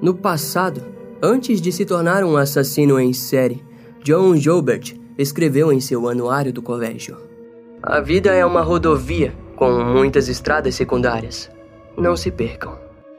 No passado, antes de se tornar um assassino em série, John Gilbert escreveu em seu anuário do colégio: A vida é uma rodovia com muitas estradas secundárias. Não se percam.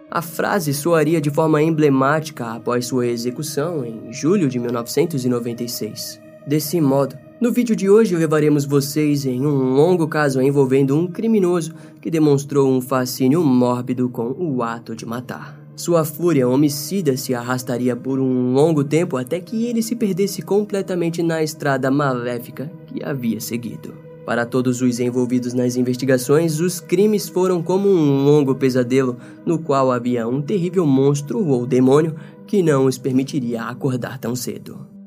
A frase soaria de forma emblemática após sua execução em julho de 1996. Desse modo, no vídeo de hoje levaremos vocês em um longo caso envolvendo um criminoso que demonstrou um fascínio mórbido com o ato de matar. Sua fúria homicida se arrastaria por um longo tempo até que ele se perdesse completamente na estrada maléfica que havia seguido. Para todos os envolvidos nas investigações, os crimes foram como um longo pesadelo no qual havia um terrível monstro ou demônio que não os permitiria acordar tão cedo.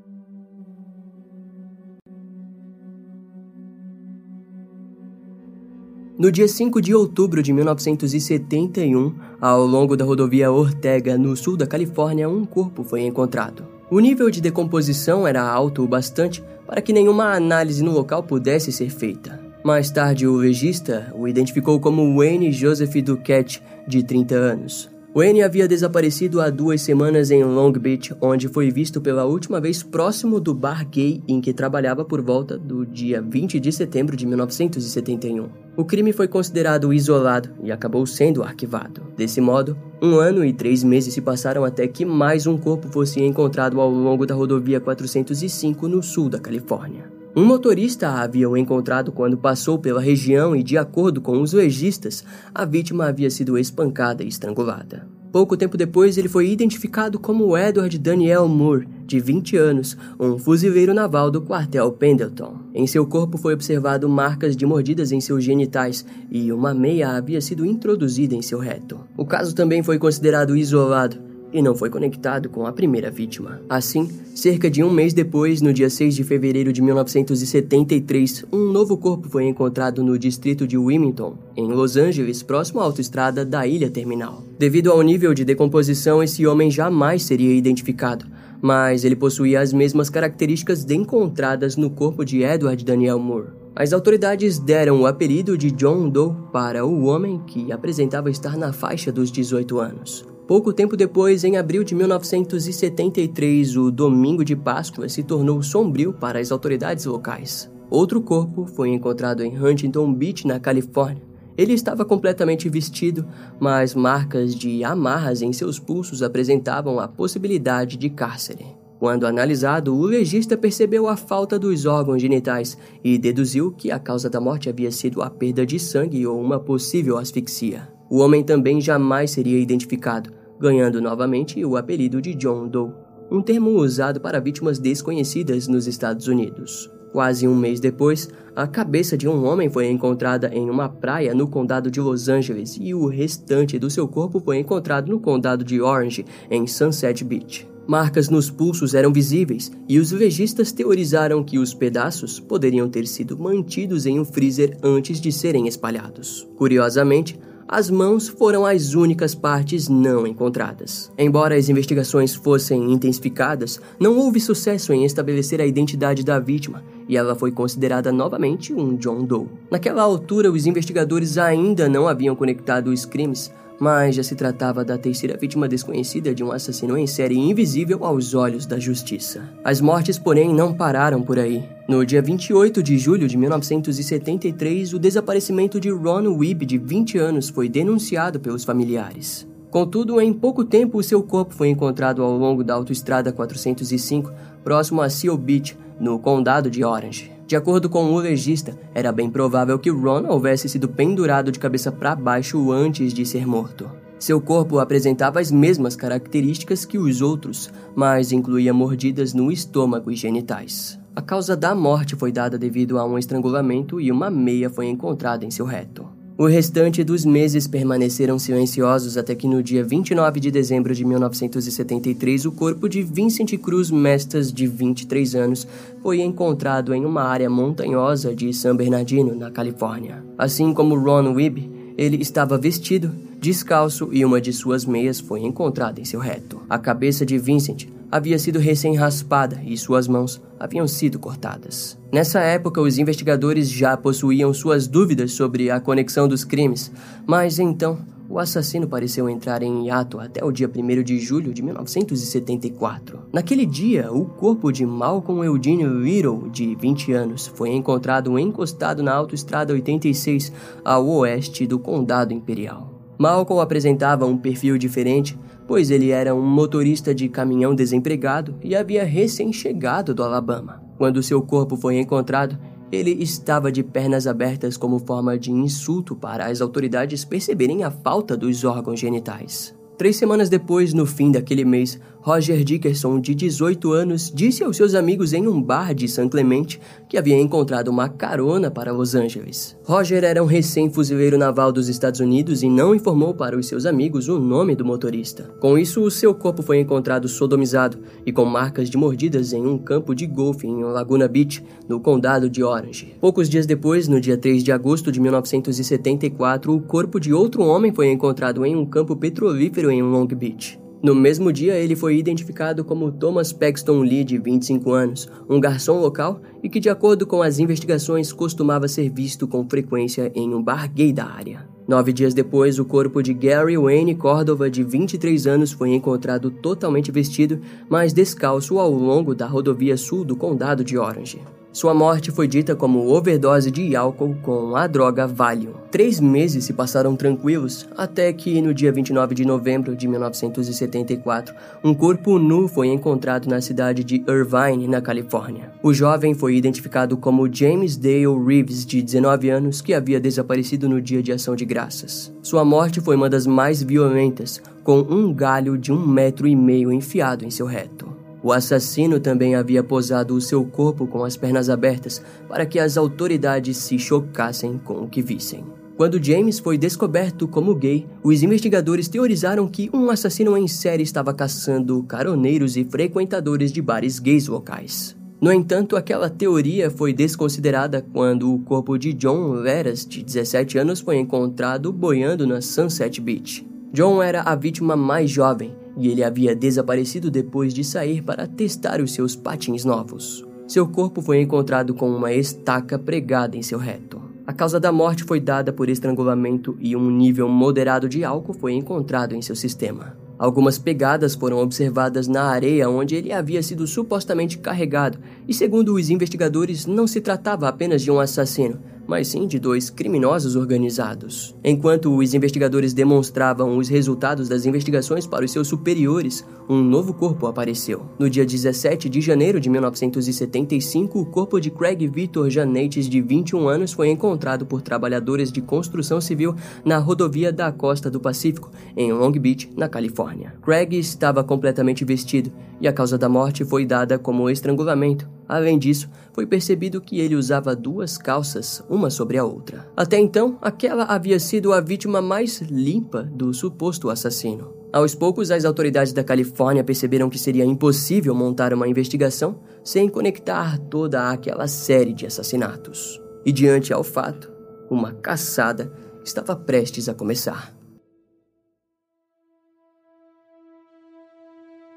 No dia 5 de outubro de 1971, ao longo da rodovia Ortega, no sul da Califórnia, um corpo foi encontrado. O nível de decomposição era alto o bastante para que nenhuma análise no local pudesse ser feita. Mais tarde, o legista o identificou como Wayne Joseph Duquette, de 30 anos. Wayne havia desaparecido há duas semanas em Long Beach, onde foi visto pela última vez próximo do bar gay em que trabalhava por volta do dia 20 de setembro de 1971. O crime foi considerado isolado e acabou sendo arquivado. Desse modo, um ano e três meses se passaram até que mais um corpo fosse encontrado ao longo da rodovia 405 no sul da Califórnia. Um motorista a havia o encontrado quando passou pela região e, de acordo com os legistas, a vítima havia sido espancada e estrangulada. Pouco tempo depois, ele foi identificado como Edward Daniel Moore, de 20 anos, um fuzileiro naval do quartel Pendleton. Em seu corpo foi observado marcas de mordidas em seus genitais e uma meia havia sido introduzida em seu reto. O caso também foi considerado isolado e não foi conectado com a primeira vítima. Assim, cerca de um mês depois, no dia 6 de fevereiro de 1973, um novo corpo foi encontrado no distrito de Wilmington, em Los Angeles, próximo à autoestrada da Ilha Terminal. Devido ao nível de decomposição, esse homem jamais seria identificado, mas ele possuía as mesmas características encontradas no corpo de Edward Daniel Moore. As autoridades deram o apelido de John Doe para o homem que apresentava estar na faixa dos 18 anos. Pouco tempo depois, em abril de 1973, o domingo de Páscoa se tornou sombrio para as autoridades locais. Outro corpo foi encontrado em Huntington Beach, na Califórnia. Ele estava completamente vestido, mas marcas de amarras em seus pulsos apresentavam a possibilidade de cárcere. Quando analisado, o legista percebeu a falta dos órgãos genitais e deduziu que a causa da morte havia sido a perda de sangue ou uma possível asfixia. O homem também jamais seria identificado, ganhando novamente o apelido de John Doe, um termo usado para vítimas desconhecidas nos Estados Unidos. Quase um mês depois, a cabeça de um homem foi encontrada em uma praia no condado de Los Angeles e o restante do seu corpo foi encontrado no condado de Orange, em Sunset Beach. Marcas nos pulsos eram visíveis e os legistas teorizaram que os pedaços poderiam ter sido mantidos em um freezer antes de serem espalhados. Curiosamente, as mãos foram as únicas partes não encontradas. Embora as investigações fossem intensificadas, não houve sucesso em estabelecer a identidade da vítima e ela foi considerada novamente um John Doe. Naquela altura, os investigadores ainda não haviam conectado os crimes mas já se tratava da terceira vítima desconhecida de um assassino em série invisível aos olhos da justiça. As mortes, porém, não pararam por aí. No dia 28 de julho de 1973, o desaparecimento de Ron Wibb, de 20 anos, foi denunciado pelos familiares. Contudo, em pouco tempo, o seu corpo foi encontrado ao longo da autoestrada 405, próximo a Seal Beach, no condado de Orange. De acordo com o legista, era bem provável que Ron houvesse sido pendurado de cabeça para baixo antes de ser morto. Seu corpo apresentava as mesmas características que os outros, mas incluía mordidas no estômago e genitais. A causa da morte foi dada devido a um estrangulamento e uma meia foi encontrada em seu reto. O restante dos meses permaneceram silenciosos até que no dia 29 de dezembro de 1973 o corpo de Vincent Cruz Mestas, de 23 anos, foi encontrado em uma área montanhosa de San Bernardino, na Califórnia. Assim como Ron Wibb, ele estava vestido, descalço e uma de suas meias foi encontrada em seu reto. A cabeça de Vincent havia sido recém-raspada e suas mãos haviam sido cortadas. Nessa época, os investigadores já possuíam suas dúvidas sobre a conexão dos crimes, mas então o assassino pareceu entrar em hiato até o dia 1 de julho de 1974. Naquele dia, o corpo de Malcolm Eugene Little, de 20 anos, foi encontrado encostado na autoestrada 86 ao oeste do Condado Imperial. Malcolm apresentava um perfil diferente, pois ele era um motorista de caminhão desempregado e havia recém-chegado do Alabama. Quando seu corpo foi encontrado, ele estava de pernas abertas como forma de insulto para as autoridades perceberem a falta dos órgãos genitais. Três semanas depois, no fim daquele mês, Roger Dickerson, de 18 anos, disse aos seus amigos em um bar de San Clemente que havia encontrado uma carona para Los Angeles. Roger era um recém-fuzileiro naval dos Estados Unidos e não informou para os seus amigos o nome do motorista. Com isso, o seu corpo foi encontrado sodomizado e com marcas de mordidas em um campo de golfe em Laguna Beach, no condado de Orange. Poucos dias depois, no dia 3 de agosto de 1974, o corpo de outro homem foi encontrado em um campo petrolífero em Long Beach. No mesmo dia, ele foi identificado como Thomas Paxton Lee, de 25 anos, um garçom local e que, de acordo com as investigações, costumava ser visto com frequência em um bar gay da área. Nove dias depois, o corpo de Gary Wayne Cordova, de 23 anos, foi encontrado totalmente vestido, mas descalço ao longo da rodovia sul do condado de Orange. Sua morte foi dita como overdose de álcool com a droga Valium. Três meses se passaram tranquilos, até que no dia 29 de novembro de 1974, um corpo nu foi encontrado na cidade de Irvine, na Califórnia. O jovem foi identificado como James Dale Reeves, de 19 anos, que havia desaparecido no dia de ação de graças. Sua morte foi uma das mais violentas, com um galho de um metro e meio enfiado em seu reto. O assassino também havia posado o seu corpo com as pernas abertas para que as autoridades se chocassem com o que vissem. Quando James foi descoberto como gay, os investigadores teorizaram que um assassino em série estava caçando caroneiros e frequentadores de bares gays locais. No entanto, aquela teoria foi desconsiderada quando o corpo de John Veras, de 17 anos, foi encontrado boiando na Sunset Beach. John era a vítima mais jovem e ele havia desaparecido depois de sair para testar os seus patins novos. Seu corpo foi encontrado com uma estaca pregada em seu reto. A causa da morte foi dada por estrangulamento e um nível moderado de álcool foi encontrado em seu sistema. Algumas pegadas foram observadas na areia onde ele havia sido supostamente carregado, e segundo os investigadores, não se tratava apenas de um assassino, mas sim de dois criminosos organizados. Enquanto os investigadores demonstravam os resultados das investigações para os seus superiores, um novo corpo apareceu. No dia 17 de janeiro de 1975, o corpo de Craig Victor Janetes, de 21 anos, foi encontrado por trabalhadores de construção civil na rodovia da costa do Pacífico, em Long Beach, na Califórnia. Craig estava completamente vestido e a causa da morte foi dada como estrangulamento. Além disso, foi percebido que ele usava duas calças, uma sobre a outra. Até então, aquela havia sido a vítima mais limpa do suposto assassino. Aos poucos, as autoridades da Califórnia perceberam que seria impossível montar uma investigação sem conectar toda aquela série de assassinatos. E diante ao fato, uma caçada estava prestes a começar.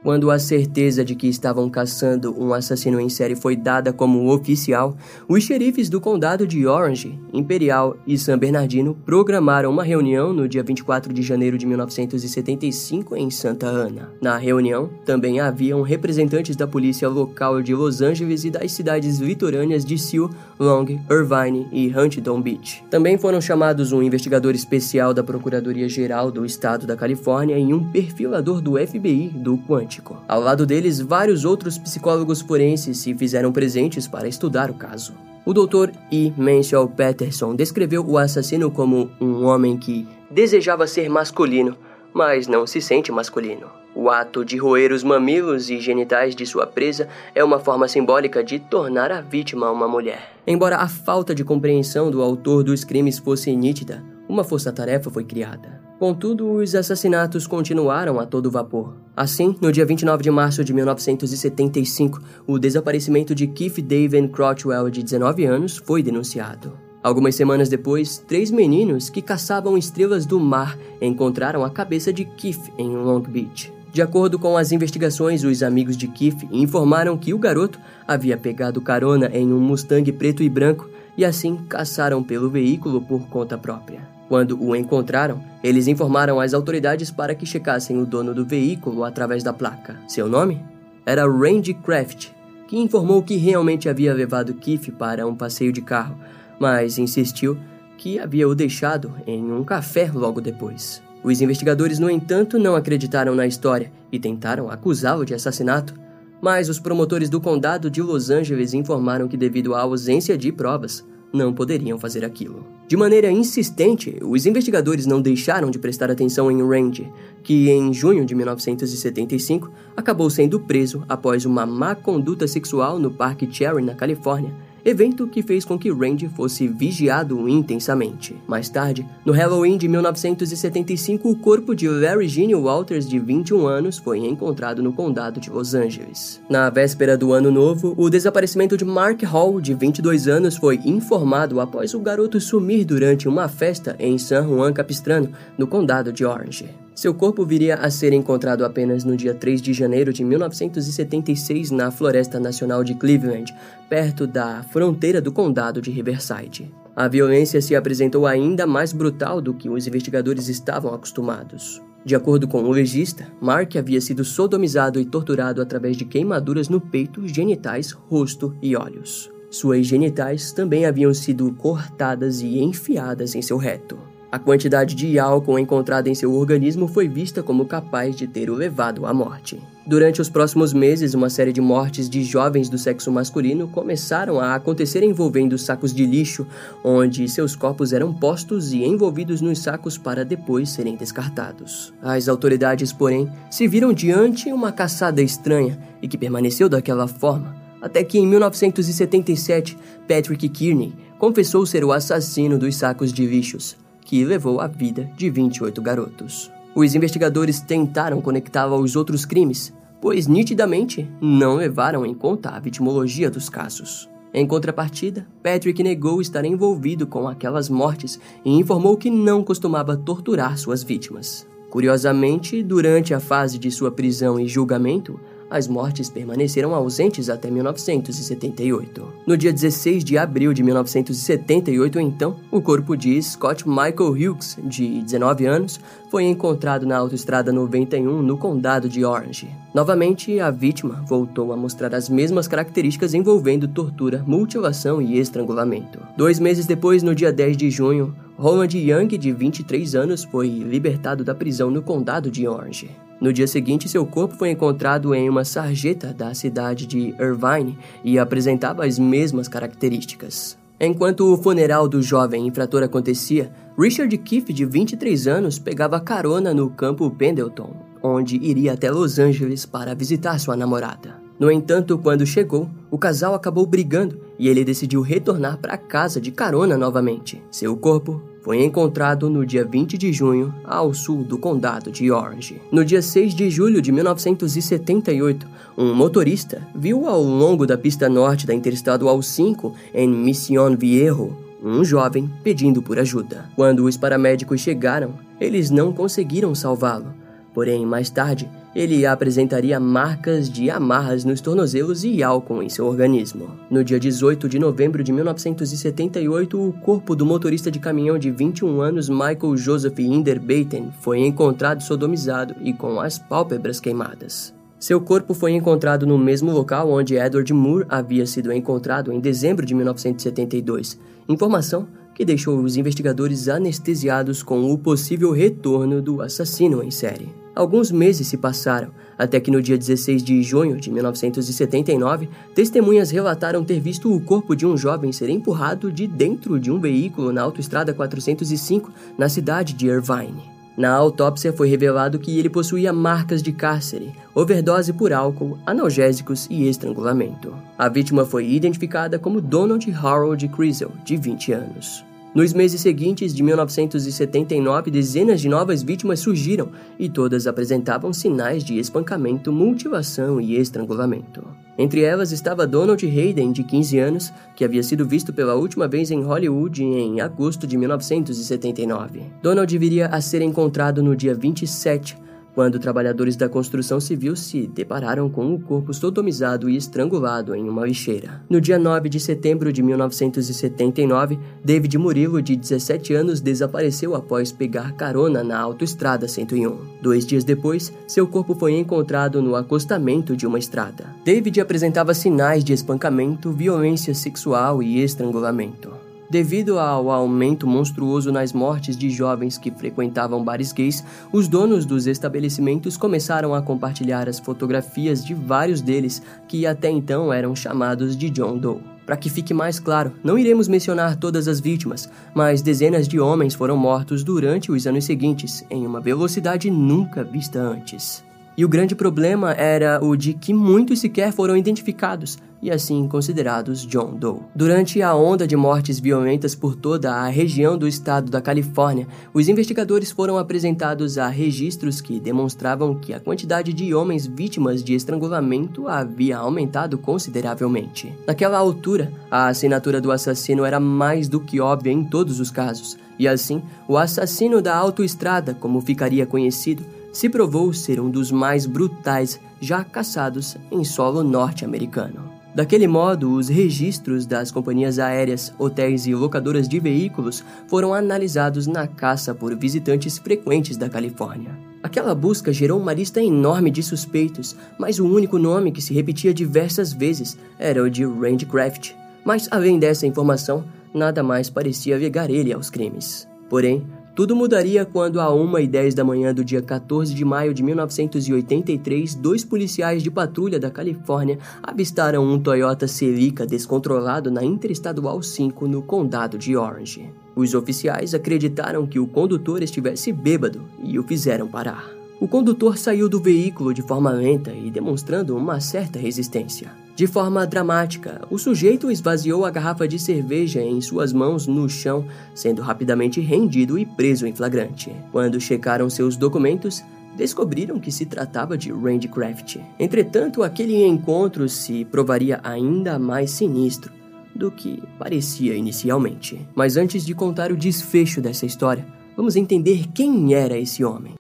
Quando a certeza de que estavam caçando um assassino em série foi dada como oficial, os xerifes do condado de Orange, Imperial e San Bernardino programaram uma reunião no dia 24 de janeiro de 1975 em Santa Ana. Na reunião, também haviam representantes da polícia local de Los Angeles e das cidades litorâneas de Seal, Long, Irvine e Huntington Beach. Também foram chamados um investigador especial da Procuradoria-Geral do Estado da Califórnia e um perfilador do FBI do Quant. Ao lado deles, vários outros psicólogos forenses se fizeram presentes para estudar o caso. O Dr. E. Mansell Patterson descreveu o assassino como um homem que desejava ser masculino, mas não se sente masculino. O ato de roer os mamilos e genitais de sua presa é uma forma simbólica de tornar a vítima uma mulher. Embora a falta de compreensão do autor dos crimes fosse nítida, uma força-tarefa foi criada. Contudo, os assassinatos continuaram a todo vapor. Assim, no dia 29 de março de 1975, o desaparecimento de Keith David Crotwell, de 19 anos, foi denunciado. Algumas semanas depois, três meninos que caçavam estrelas do mar encontraram a cabeça de Keith em Long Beach. De acordo com as investigações, os amigos de Keith informaram que o garoto havia pegado carona em um Mustang preto e branco e assim caçaram pelo veículo por conta própria. Quando o encontraram, eles informaram as autoridades para que checassem o dono do veículo através da placa. Seu nome? Era Randy Kraft, que informou que realmente havia levado Keith para um passeio de carro, mas insistiu que havia o deixado em um café logo depois. Os investigadores, no entanto, não acreditaram na história e tentaram acusá-lo de assassinato, mas os promotores do condado de Los Angeles informaram que, devido à ausência de provas, não poderiam fazer aquilo. De maneira insistente, os investigadores não deixaram de prestar atenção em Randy, que em junho de 1975 acabou sendo preso após uma má conduta sexual no Parque Cherry, na Califórnia, evento que fez com que Randy fosse vigiado intensamente. Mais tarde, no Halloween de 1975, o corpo de Larry Gene Walters, de 21 anos, foi encontrado no condado de Los Angeles. Na véspera do ano novo, o desaparecimento de Mark Hall, de 22 anos, foi informado após o garoto sumir durante uma festa em San Juan Capistrano, no condado de Orange. Seu corpo viria a ser encontrado apenas no dia 3 de janeiro de 1976 na Floresta Nacional de Cleveland, perto da fronteira do condado de Riverside. A violência se apresentou ainda mais brutal do que os investigadores estavam acostumados. De acordo com o legista, Mark havia sido sodomizado e torturado através de queimaduras no peito, genitais, rosto e olhos. Suas genitais também haviam sido cortadas e enfiadas em seu reto. A quantidade de álcool encontrada em seu organismo foi vista como capaz de ter o levado à morte. Durante os próximos meses, uma série de mortes de jovens do sexo masculino começaram a acontecer envolvendo sacos de lixo, onde seus corpos eram postos e envolvidos nos sacos para depois serem descartados. As autoridades, porém, se viram diante uma caçada estranha e que permaneceu daquela forma, até que em 1977, Patrick Kearney confessou ser o assassino dos sacos de lixos que levou a vida de 28 garotos. Os investigadores tentaram conectá-lo aos outros crimes, pois nitidamente não levaram em conta a vitimologia dos casos. Em contrapartida, Patrick negou estar envolvido com aquelas mortes e informou que não costumava torturar suas vítimas. Curiosamente, durante a fase de sua prisão e julgamento, as mortes permaneceram ausentes até 1978. No dia 16 de abril de 1978, então, o corpo de Scott Michael Hughes, de 19 anos, foi encontrado na autoestrada 91 no condado de Orange. Novamente, a vítima voltou a mostrar as mesmas características envolvendo tortura, mutilação e estrangulamento. Dois meses depois, no dia 10 de junho, Roland Young, de 23 anos, foi libertado da prisão no condado de Orange. No dia seguinte, seu corpo foi encontrado em uma sarjeta da cidade de Irvine e apresentava as mesmas características. Enquanto o funeral do jovem infrator acontecia, Richard Keefe, de 23 anos, pegava carona no campo Pendleton, onde iria até Los Angeles para visitar sua namorada. No entanto, quando chegou, o casal acabou brigando e ele decidiu retornar para casa de carona novamente. Seu corpo foi encontrado no dia 20 de junho, ao sul do condado de Orange. No dia 6 de julho de 1978, um motorista viu ao longo da pista norte da Interestadual 5, em Mission Viejo, um jovem pedindo por ajuda. Quando os paramédicos chegaram, eles não conseguiram salvá-lo. Porém, mais tarde, ele apresentaria marcas de amarras nos tornozelos e álcool em seu organismo. No dia 18 de novembro de 1978, o corpo do motorista de caminhão de 21 anos Michael Joseph Hinderbaten foi encontrado sodomizado e com as pálpebras queimadas. Seu corpo foi encontrado no mesmo local onde Edward Moore havia sido encontrado em dezembro de 1972, informação que deixou os investigadores anestesiados com o possível retorno do assassino em série. Alguns meses se passaram, até que no dia 16 de junho de 1979, testemunhas relataram ter visto o corpo de um jovem ser empurrado de dentro de um veículo na autoestrada 405, na cidade de Irvine. Na autópsia foi revelado que ele possuía marcas de cárcere, overdose por álcool, analgésicos e estrangulamento. A vítima foi identificada como Donald Harold Criesel, de 20 anos. Nos meses seguintes de 1979, dezenas de novas vítimas surgiram e todas apresentavam sinais de espancamento, mutilação e estrangulamento. Entre elas estava Donald Hayden, de 15 anos, que havia sido visto pela última vez em Hollywood em agosto de 1979. Donald viria a ser encontrado no dia 27 quando trabalhadores da construção civil se depararam com o corpo sodomizado e estrangulado em uma lixeira. No dia 9 de setembro de 1979, David Murilo, de 17 anos, desapareceu após pegar carona na Autoestrada 101. Dois dias depois, seu corpo foi encontrado no acostamento de uma estrada. David apresentava sinais de espancamento, violência sexual e estrangulamento. Devido ao aumento monstruoso nas mortes de jovens que frequentavam bares gays, os donos dos estabelecimentos começaram a compartilhar as fotografias de vários deles que até então eram chamados de John Doe. Para que fique mais claro, não iremos mencionar todas as vítimas, mas dezenas de homens foram mortos durante os anos seguintes, em uma velocidade nunca vista antes. E o grande problema era o de que muitos sequer foram identificados e assim considerados John Doe. Durante a onda de mortes violentas por toda a região do estado da Califórnia, os investigadores foram apresentados a registros que demonstravam que a quantidade de homens vítimas de estrangulamento havia aumentado consideravelmente. Naquela altura, a assinatura do assassino era mais do que óbvia em todos os casos, e assim, o assassino da autoestrada, como ficaria conhecido, se provou ser um dos mais brutais já caçados em solo norte-americano. Daquele modo, os registros das companhias aéreas, hotéis e locadoras de veículos foram analisados na caça por visitantes frequentes da Califórnia. Aquela busca gerou uma lista enorme de suspeitos, mas o único nome que se repetia diversas vezes era o de Randy Craft. Mas além dessa informação, nada mais parecia ligar ele aos crimes. Porém, tudo mudaria quando, a 1h10 da manhã do dia 14 de maio de 1983, dois policiais de patrulha da Califórnia avistaram um Toyota Celica descontrolado na Interestadual 5 no condado de Orange. Os oficiais acreditaram que o condutor estivesse bêbado e o fizeram parar. O condutor saiu do veículo de forma lenta e demonstrando uma certa resistência. De forma dramática, o sujeito esvaziou a garrafa de cerveja em suas mãos no chão, sendo rapidamente rendido e preso em flagrante. Quando checaram seus documentos, descobriram que se tratava de Randy Craft. Entretanto, aquele encontro se provaria ainda mais sinistro do que parecia inicialmente. Mas antes de contar o desfecho dessa história, vamos entender quem era esse homem.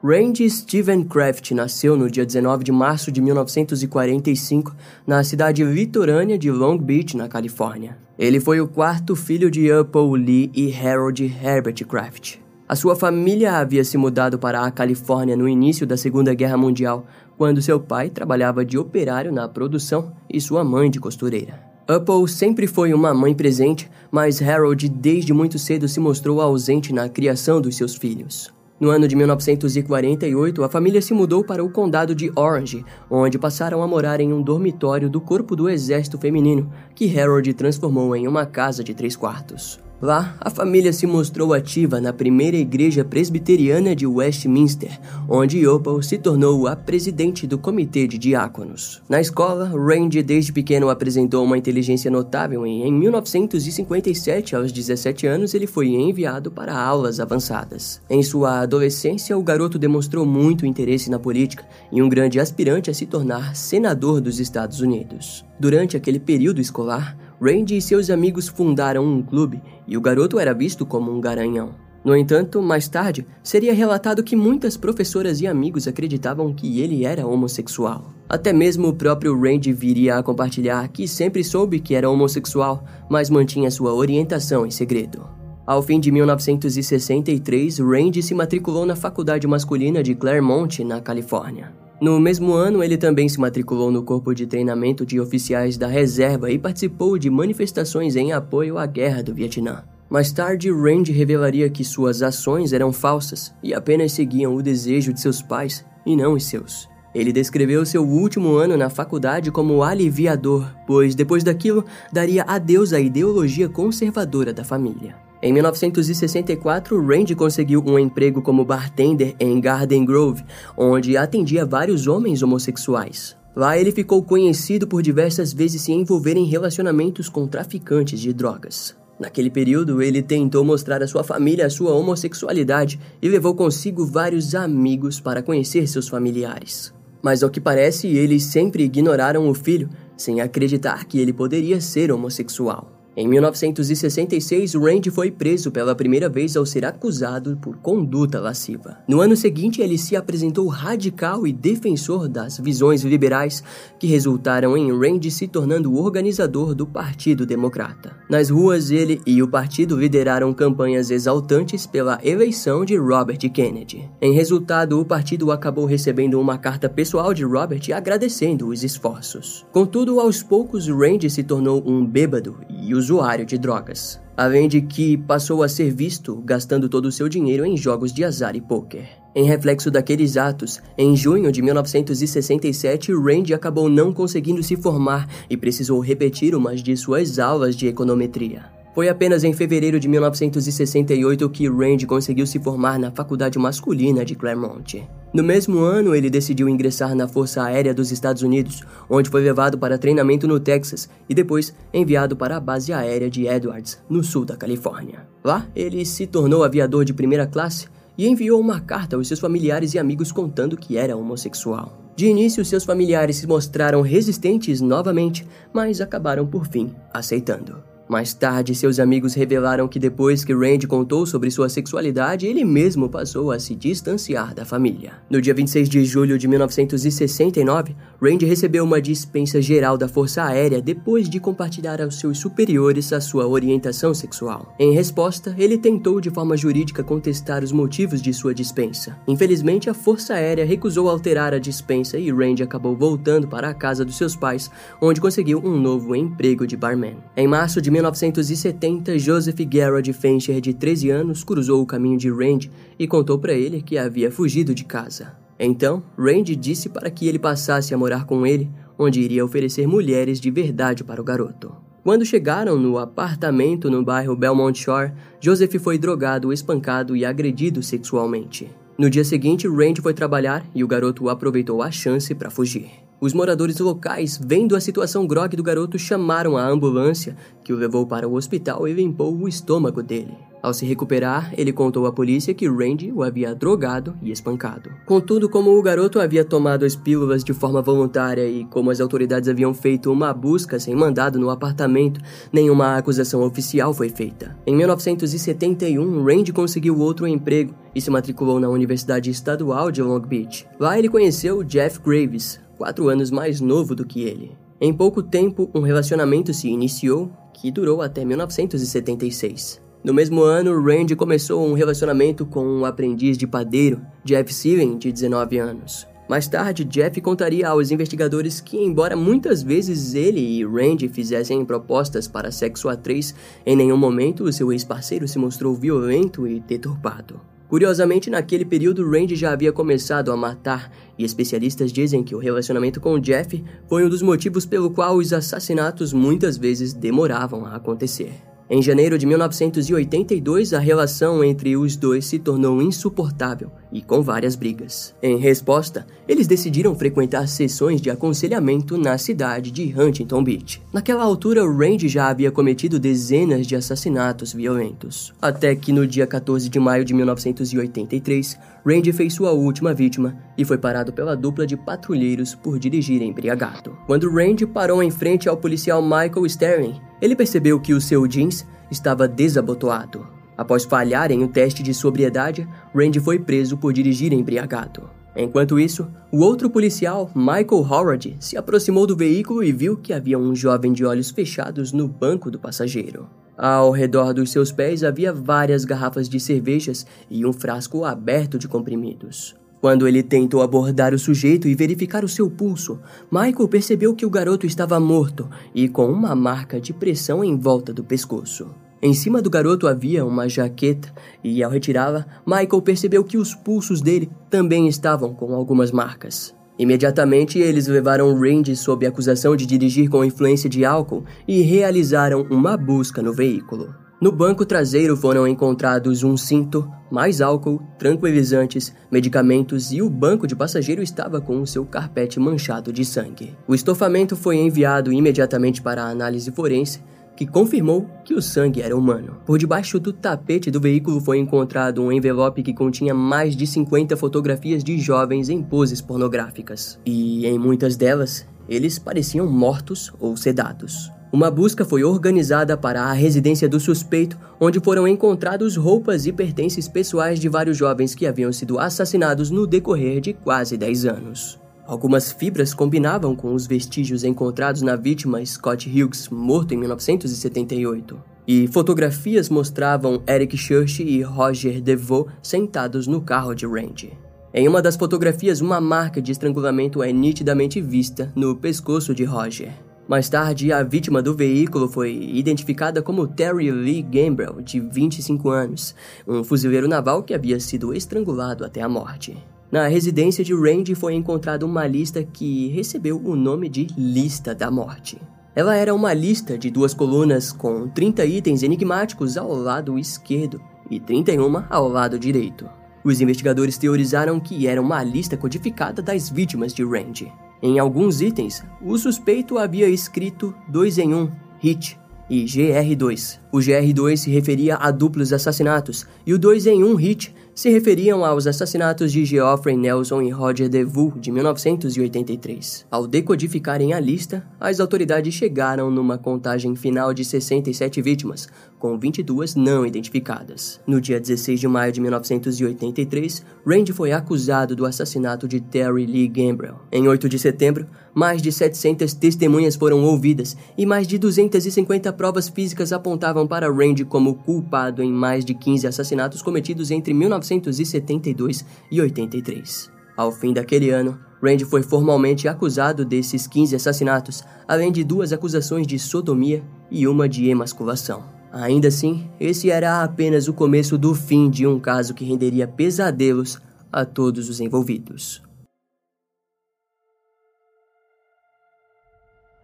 Randy Steven Kraft nasceu no dia 19 de março de 1945 na cidade litorânea de Long Beach, na Califórnia. Ele foi o quarto filho de Apple Lee e Harold Herbert Kraft. A sua família havia se mudado para a Califórnia no início da Segunda Guerra Mundial, quando seu pai trabalhava de operário na produção e sua mãe de costureira. Apple sempre foi uma mãe presente, mas Harold desde muito cedo se mostrou ausente na criação dos seus filhos. No ano de 1948, a família se mudou para o condado de Orange, onde passaram a morar em um dormitório do Corpo do Exército Feminino, que Harold transformou em uma casa de três quartos. Lá, a família se mostrou ativa na primeira igreja presbiteriana de Westminster, onde Opal se tornou a presidente do comitê de diáconos. Na escola, Randy desde pequeno apresentou uma inteligência notável e em 1957, aos 17 anos, ele foi enviado para aulas avançadas. Em sua adolescência, o garoto demonstrou muito interesse na política e um grande aspirante a se tornar senador dos Estados Unidos. Durante aquele período escolar, Randy e seus amigos fundaram um clube e o garoto era visto como um garanhão. No entanto, mais tarde, seria relatado que muitas professoras e amigos acreditavam que ele era homossexual. Até mesmo o próprio Randy viria a compartilhar que sempre soube que era homossexual, mas mantinha sua orientação em segredo. Ao fim de 1963, Randy se matriculou na faculdade masculina de Claremont, na Califórnia. No mesmo ano, ele também se matriculou no corpo de treinamento de oficiais da reserva e participou de manifestações em apoio à guerra do Vietnã. Mais tarde, Randy revelaria que suas ações eram falsas e apenas seguiam o desejo de seus pais e não os seus. Ele descreveu seu último ano na faculdade como aliviador, pois depois daquilo daria adeus à ideologia conservadora da família. Em 1964, Randy conseguiu um emprego como bartender em Garden Grove, onde atendia vários homens homossexuais. Lá ele ficou conhecido por diversas vezes se envolver em relacionamentos com traficantes de drogas. Naquele período, ele tentou mostrar à sua família a sua homossexualidade e levou consigo vários amigos para conhecer seus familiares. Mas ao que parece, eles sempre ignoraram o filho, sem acreditar que ele poderia ser homossexual. Em 1966, Randy foi preso pela primeira vez ao ser acusado por conduta lasciva. No ano seguinte, ele se apresentou radical e defensor das visões liberais que resultaram em Randy se tornando o organizador do Partido Democrata. Nas ruas, ele e o partido lideraram campanhas exaltantes pela eleição de Robert Kennedy. Em resultado, o partido acabou recebendo uma carta pessoal de Robert agradecendo os esforços. Contudo, aos poucos, Randy se tornou um bêbado e os usuário de drogas, além de que passou a ser visto gastando todo o seu dinheiro em jogos de azar e pôquer. Em reflexo daqueles atos, em junho de 1967, Randy acabou não conseguindo se formar e precisou repetir umas de suas aulas de econometria. Foi apenas em fevereiro de 1968 que Randy conseguiu se formar na faculdade masculina de Claremont. No mesmo ano, ele decidiu ingressar na Força Aérea dos Estados Unidos, onde foi levado para treinamento no Texas e depois enviado para a base aérea de Edwards, no sul da Califórnia. Lá, ele se tornou aviador de primeira classe e enviou uma carta aos seus familiares e amigos contando que era homossexual. De início, seus familiares se mostraram resistentes novamente, mas acabaram por fim aceitando. Mais tarde, seus amigos revelaram que depois que Randy contou sobre sua sexualidade, ele mesmo passou a se distanciar da família. No dia 26 de julho de 1969, Randy recebeu uma dispensa geral da Força Aérea depois de compartilhar aos seus superiores a sua orientação sexual. Em resposta, ele tentou de forma jurídica contestar os motivos de sua dispensa. Infelizmente, a Força Aérea recusou alterar a dispensa e Randy acabou voltando para a casa dos seus pais, onde conseguiu um novo emprego de barman. Em março de 1970, Joseph Gerard Fencher, de 13 anos, cruzou o caminho de Randy e contou para ele que havia fugido de casa. Então, Randy disse para que ele passasse a morar com ele, onde iria oferecer mulheres de verdade para o garoto. Quando chegaram no apartamento no bairro Belmont Shore, Joseph foi drogado, espancado e agredido sexualmente. No dia seguinte, Randy foi trabalhar e o garoto aproveitou a chance para fugir. Os moradores locais, vendo a situação grog do garoto, chamaram a ambulância, que o levou para o hospital e limpou o estômago dele. Ao se recuperar, ele contou à polícia que Randy o havia drogado e espancado. Contudo, como o garoto havia tomado as pílulas de forma voluntária e como as autoridades haviam feito uma busca sem mandado no apartamento, nenhuma acusação oficial foi feita. Em 1971, Randy conseguiu outro emprego e se matriculou na Universidade Estadual de Long Beach. Lá ele conheceu Jeff Graves, quatro anos mais novo do que ele. Em pouco tempo, um relacionamento se iniciou que durou até 1976. No mesmo ano, Randy começou um relacionamento com um aprendiz de padeiro, Jeff Sealing, de 19 anos. Mais tarde, Jeff contaria aos investigadores que, embora muitas vezes ele e Randy fizessem propostas para sexo a três, em nenhum momento seu ex-parceiro se mostrou violento e deturpado. Curiosamente, naquele período, Randy já havia começado a matar, e especialistas dizem que o relacionamento com Jeff foi um dos motivos pelo qual os assassinatos muitas vezes demoravam a acontecer. Em janeiro de 1982, a relação entre os dois se tornou insuportável e com várias brigas. Em resposta, eles decidiram frequentar sessões de aconselhamento na cidade de Huntington Beach. Naquela altura, Randy já havia cometido dezenas de assassinatos violentos. Até que no dia 14 de maio de 1983, Randy fez sua última vítima e foi parado pela dupla de patrulheiros por dirigir embriagado. Quando Randy parou em frente ao policial Michael Sterling, ele percebeu que o seu jeans estava desabotoado. Após falhar em um teste de sobriedade, Randy foi preso por dirigir embriagado. Enquanto isso, o outro policial, Michael Howard, se aproximou do veículo e viu que havia um jovem de olhos fechados no banco do passageiro. Ao redor dos seus pés havia várias garrafas de cervejas e um frasco aberto de comprimidos. Quando ele tentou abordar o sujeito e verificar o seu pulso, Michael percebeu que o garoto estava morto e com uma marca de pressão em volta do pescoço. Em cima do garoto havia uma jaqueta e, ao retirá-la, Michael percebeu que os pulsos dele também estavam com algumas marcas. Imediatamente, eles levaram Randy sob acusação de dirigir com influência de álcool e realizaram uma busca no veículo. No banco traseiro foram encontrados um cinto, mais álcool, tranquilizantes, medicamentos e o banco de passageiro estava com o seu carpete manchado de sangue. O estofamento foi enviado imediatamente para a análise forense, que confirmou que o sangue era humano. Por debaixo do tapete do veículo foi encontrado um envelope que continha mais de 50 fotografias de jovens em poses pornográficas. E em muitas delas, eles pareciam mortos ou sedados. Uma busca foi organizada para a residência do suspeito, onde foram encontrados roupas e pertences pessoais de vários jovens que haviam sido assassinados no decorrer de quase 10 anos. Algumas fibras combinavam com os vestígios encontrados na vítima Scott Hughes, morto em 1978. E fotografias mostravam Eric Church e Roger DeVoe sentados no carro de Randy. Em uma das fotografias, uma marca de estrangulamento é nitidamente vista no pescoço de Roger. Mais tarde, a vítima do veículo foi identificada como Terry Lee Gambrell, de 25 anos, um fuzileiro naval que havia sido estrangulado até a morte. Na residência de Randy foi encontrada uma lista que recebeu o nome de Lista da Morte. Ela era uma lista de duas colunas com 30 itens enigmáticos ao lado esquerdo e 31 ao lado direito. Os investigadores teorizaram que era uma lista codificada das vítimas de Randy. Em alguns itens, o suspeito havia escrito 2 em 1, um, HIT, e GR2. O GR2 se referia a duplos assassinatos e o 2 em 1 um, HIT se referiam aos assassinatos de Geoffrey Nelson e Roger DeVoe de 1983. Ao decodificarem a lista, as autoridades chegaram numa contagem final de 67 vítimas, com 22 não identificadas. No dia 16 de maio de 1983, Randy foi acusado do assassinato de Terry Lee Gambrell. Em 8 de setembro, mais de 700 testemunhas foram ouvidas e mais de 250 provas físicas apontavam para Randy como culpado em mais de 15 assassinatos cometidos entre 19 1972 e 83. Ao fim daquele ano, Randy foi formalmente acusado desses 15 assassinatos, além de duas acusações de sodomia e uma de emasculação. Ainda assim, esse era apenas o começo do fim de um caso que renderia pesadelos a todos os envolvidos.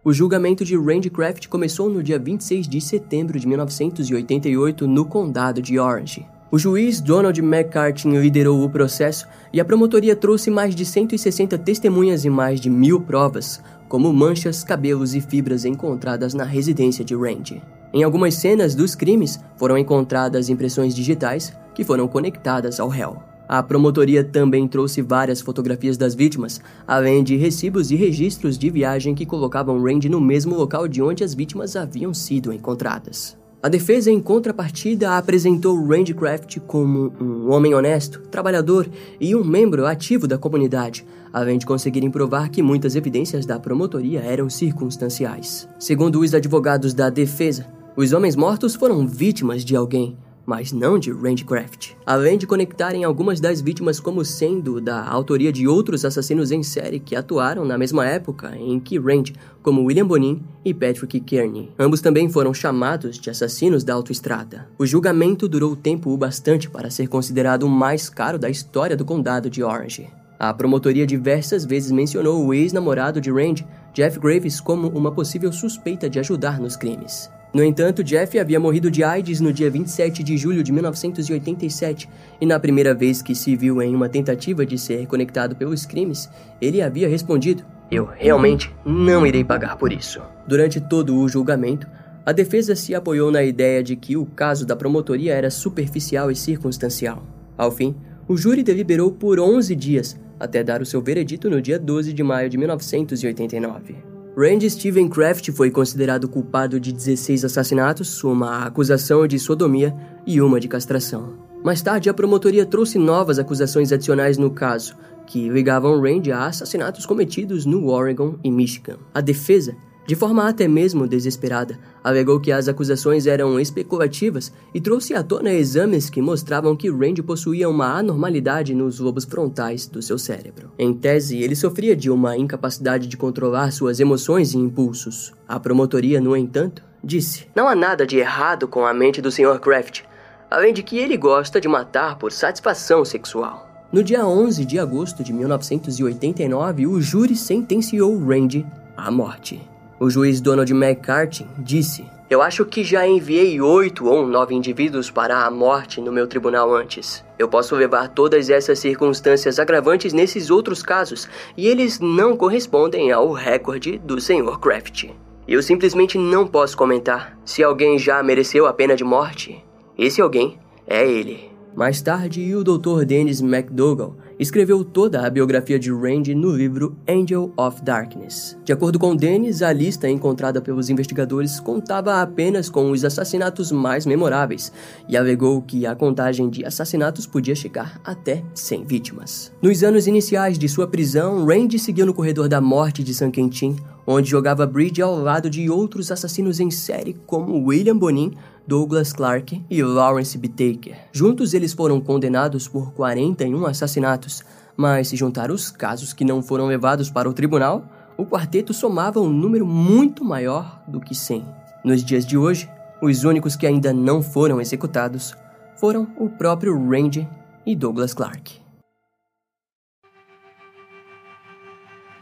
O julgamento de Randy Kraft começou no dia 26 de setembro de 1988 no condado de Orange. O juiz Donald McCarthy liderou o processo e a promotoria trouxe mais de 160 testemunhas e mais de mil provas, como manchas, cabelos e fibras encontradas na residência de Randy. Em algumas cenas dos crimes foram encontradas impressões digitais que foram conectadas ao réu. A promotoria também trouxe várias fotografias das vítimas, além de recibos e registros de viagem que colocavam Randy no mesmo local de onde as vítimas haviam sido encontradas. A defesa, em contrapartida, apresentou Randy Kraft como um homem honesto, trabalhador e um membro ativo da comunidade, além de conseguirem provar que muitas evidências da promotoria eram circunstanciais. Segundo os advogados da defesa, os homens mortos foram vítimas de alguém, mas não de Randcraft. Além de conectarem algumas das vítimas como sendo da autoria de outros assassinos em série que atuaram na mesma época em que Rand, como William Bonin e Patrick Kearney. Ambos também foram chamados de assassinos da autoestrada. O julgamento durou tempo o bastante para ser considerado o mais caro da história do condado de Orange. A promotoria diversas vezes mencionou o ex-namorado de Rand, Jeff Graves, como uma possível suspeita de ajudar nos crimes. No entanto, Jeff havia morrido de AIDS no dia 27 de julho de 1987 e, na primeira vez que se viu em uma tentativa de ser conectado pelos crimes, ele havia respondido: Eu realmente não irei pagar por isso. Durante todo o julgamento, a defesa se apoiou na ideia de que o caso da promotoria era superficial e circunstancial. Ao fim, o júri deliberou por 11 dias, até dar o seu veredito no dia 12 de maio de 1989. Randy Steven Kraft foi considerado culpado de 16 assassinatos, uma acusação de sodomia e uma de castração. Mais tarde, a promotoria trouxe novas acusações adicionais no caso, que ligavam Randy a assassinatos cometidos no Oregon e Michigan. A defesa de forma até mesmo desesperada, alegou que as acusações eram especulativas e trouxe à tona exames que mostravam que Randy possuía uma anormalidade nos lobos frontais do seu cérebro. Em tese, ele sofria de uma incapacidade de controlar suas emoções e impulsos. A promotoria, no entanto, disse: Não há nada de errado com a mente do Sr. Kraft, além de que ele gosta de matar por satisfação sexual. No dia 11 de agosto de 1989, o júri sentenciou Randy à morte. O juiz Donald McCarthy disse: Eu acho que já enviei oito ou nove indivíduos para a morte no meu tribunal antes. Eu posso levar todas essas circunstâncias agravantes nesses outros casos e eles não correspondem ao recorde do Sr. Kraft. Eu simplesmente não posso comentar. Se alguém já mereceu a pena de morte, esse alguém é ele. Mais tarde, o Dr. Dennis McDougall escreveu toda a biografia de Randy no livro Angel of Darkness. De acordo com Dennis, a lista encontrada pelos investigadores contava apenas com os assassinatos mais memoráveis e alegou que a contagem de assassinatos podia chegar até 100 vítimas. Nos anos iniciais de sua prisão, Randy seguiu no corredor da morte de San Quentin, onde jogava bridge ao lado de outros assassinos em série como William Bonin, Douglas Clark e Lawrence B. Taker. Juntos eles foram condenados por 41 assassinatos, mas se juntar os casos que não foram levados para o tribunal, o quarteto somava um número muito maior do que 100. Nos dias de hoje, os únicos que ainda não foram executados foram o próprio Randy e Douglas Clark.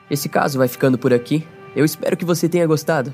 Esse caso vai ficando por aqui. Eu espero que você tenha gostado.